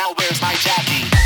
Now where's my Jackie?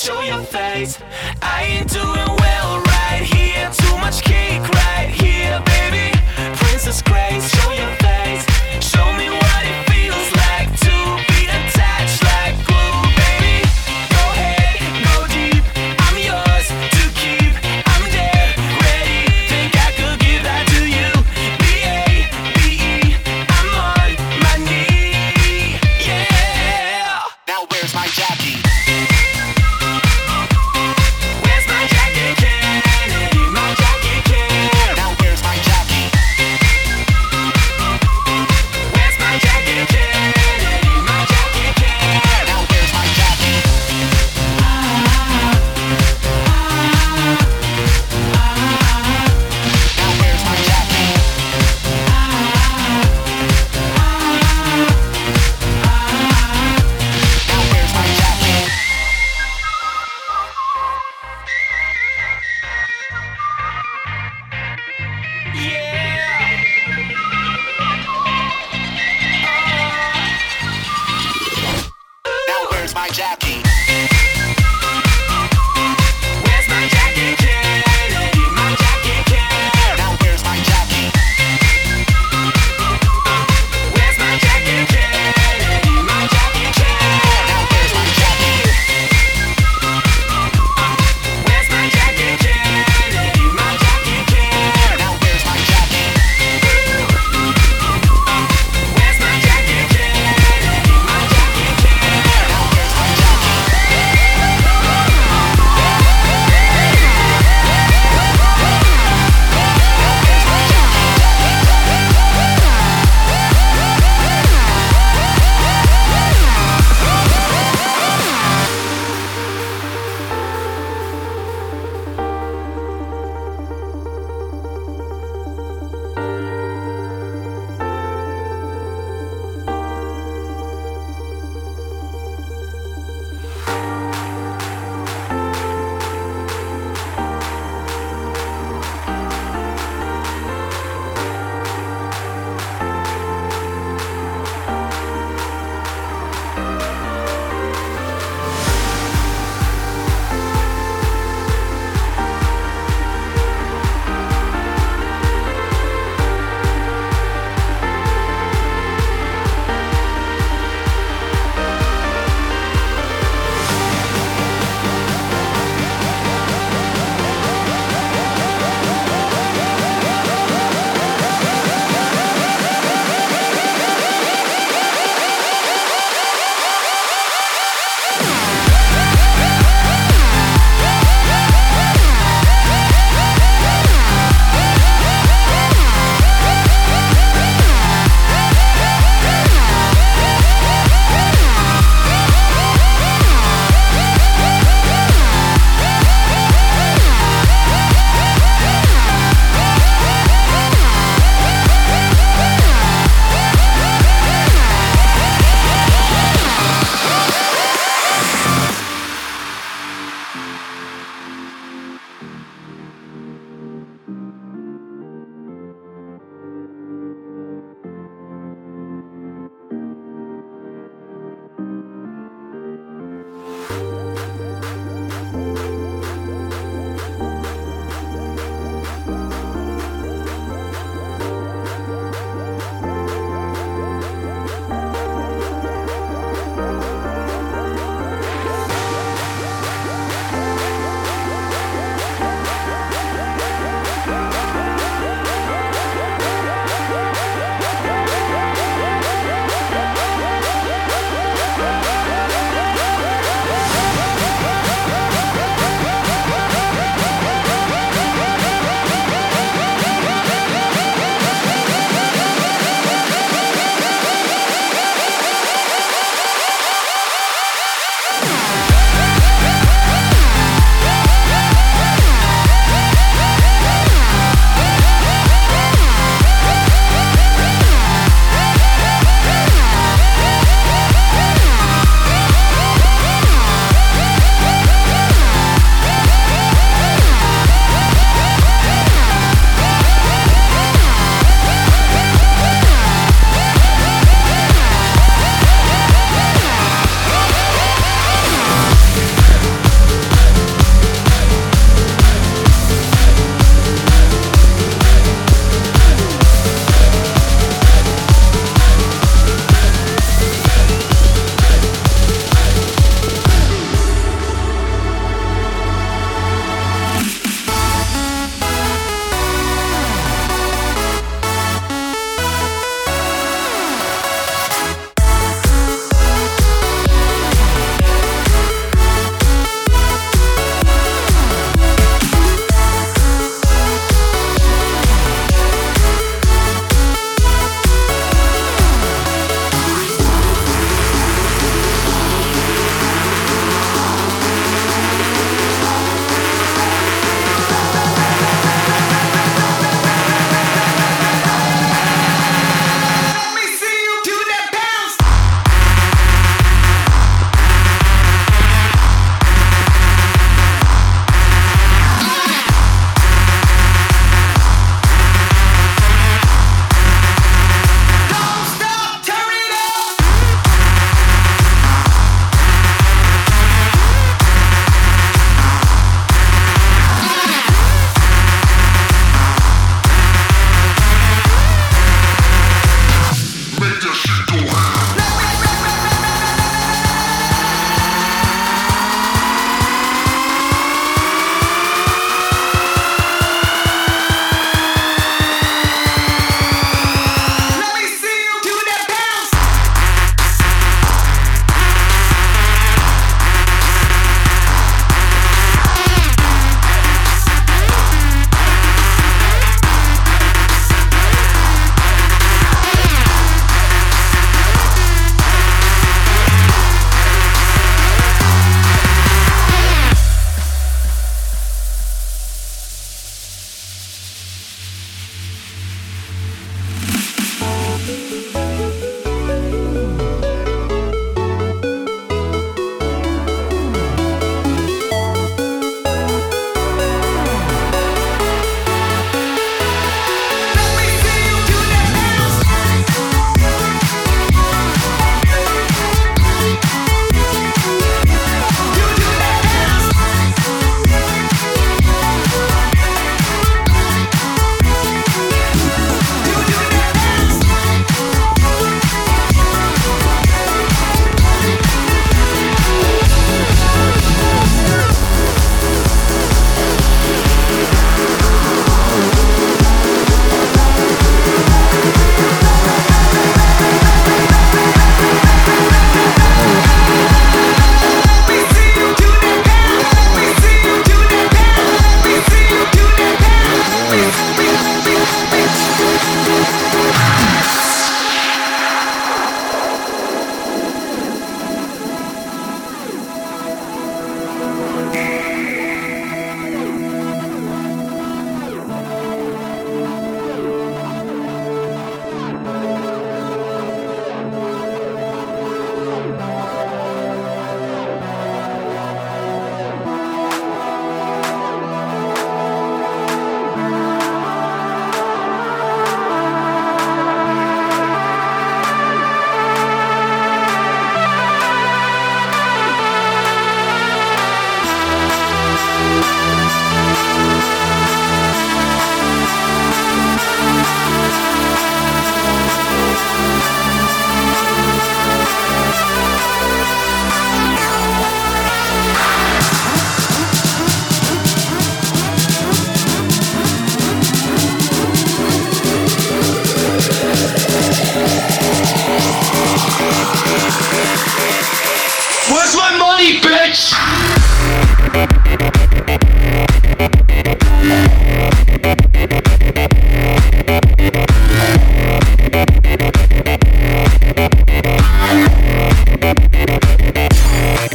show your face. I ain't doing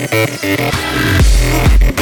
Thank you.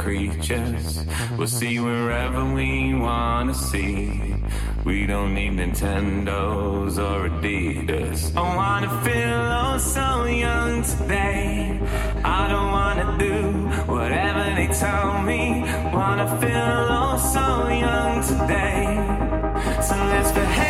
Creatures. We'll see wherever we wanna see. We don't need Nintendos or Adidas. I wanna feel oh so young today. I don't wanna do whatever they tell me. Wanna feel oh so young today. So let's behave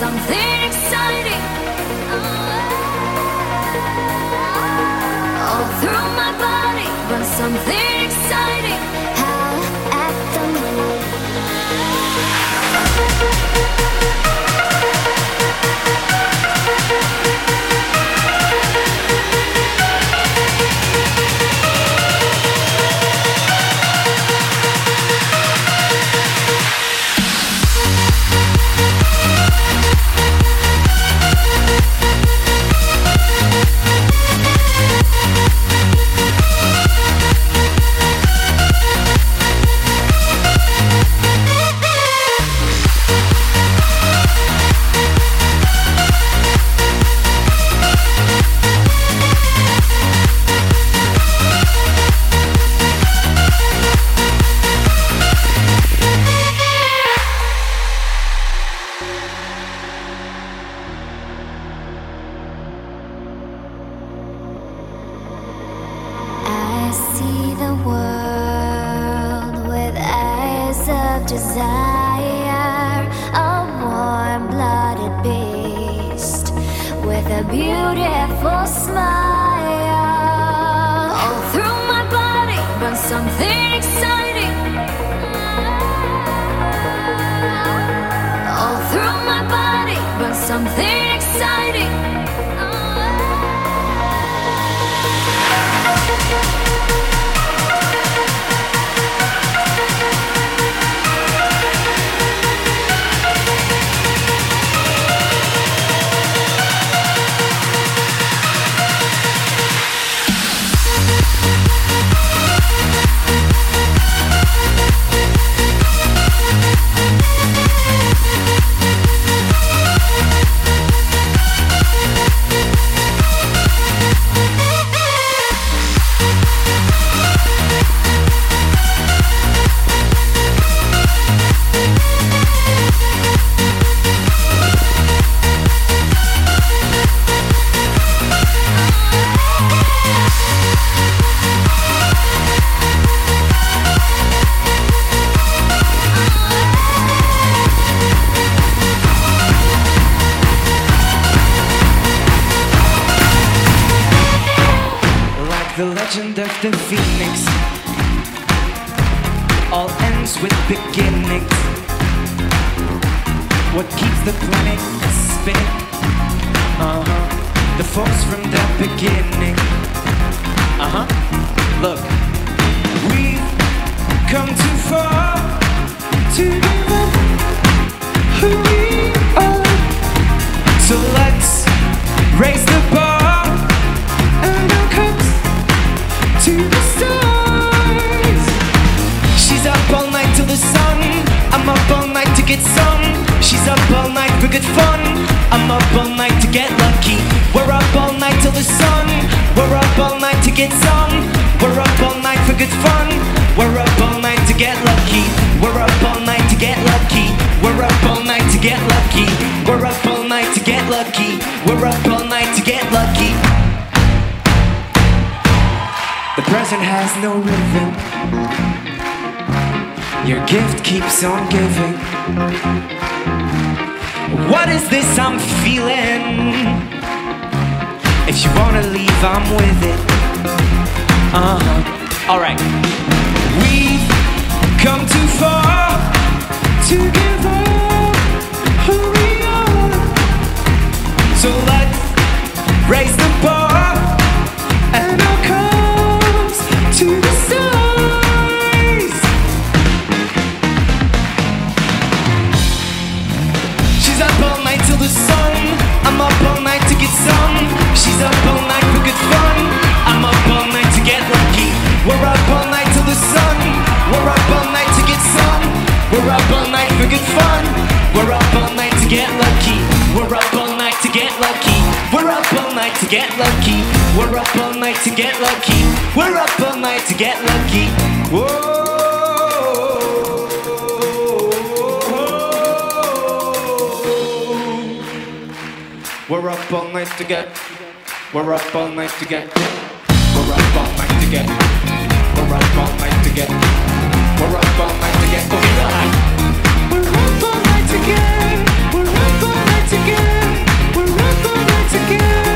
Something The force from the beginning. Uh huh. Look, we've come too far to give up who we are. So let's raise the bar and our cups to the stars. She's up all night till the sun. I'm up all night to get some. She's up all night for good fun. I'm up all night to get lucky. We're up all night till the sun. We're up all night to get some. We're up all night for good fun. We're up all night to get lucky. We're up all night to get lucky. We're up all night to get lucky. We're up all night to get lucky. We're up all night to get lucky. The present has no rhythm. Your gift keeps on giving. What is this I'm feeling? If you wanna leave, I'm with it. Uh huh. Alright. We've come too far to give up who we are. So let's raise the bar up all night for good fun. I'm up all night to get lucky. We're up all night till the sun. We're up all night to get some. We're up all night for good fun. We're up all night to get lucky. We're up all night to get lucky. We're up all night to get lucky. We're up all night to get lucky. We're up all night to get lucky. Whoa. We're up all night to get we're up all night to get. We're up all night to get. We're up all night to get. We're up all night to get. We're up all night to get. We're up all night to get. We're up all night to get.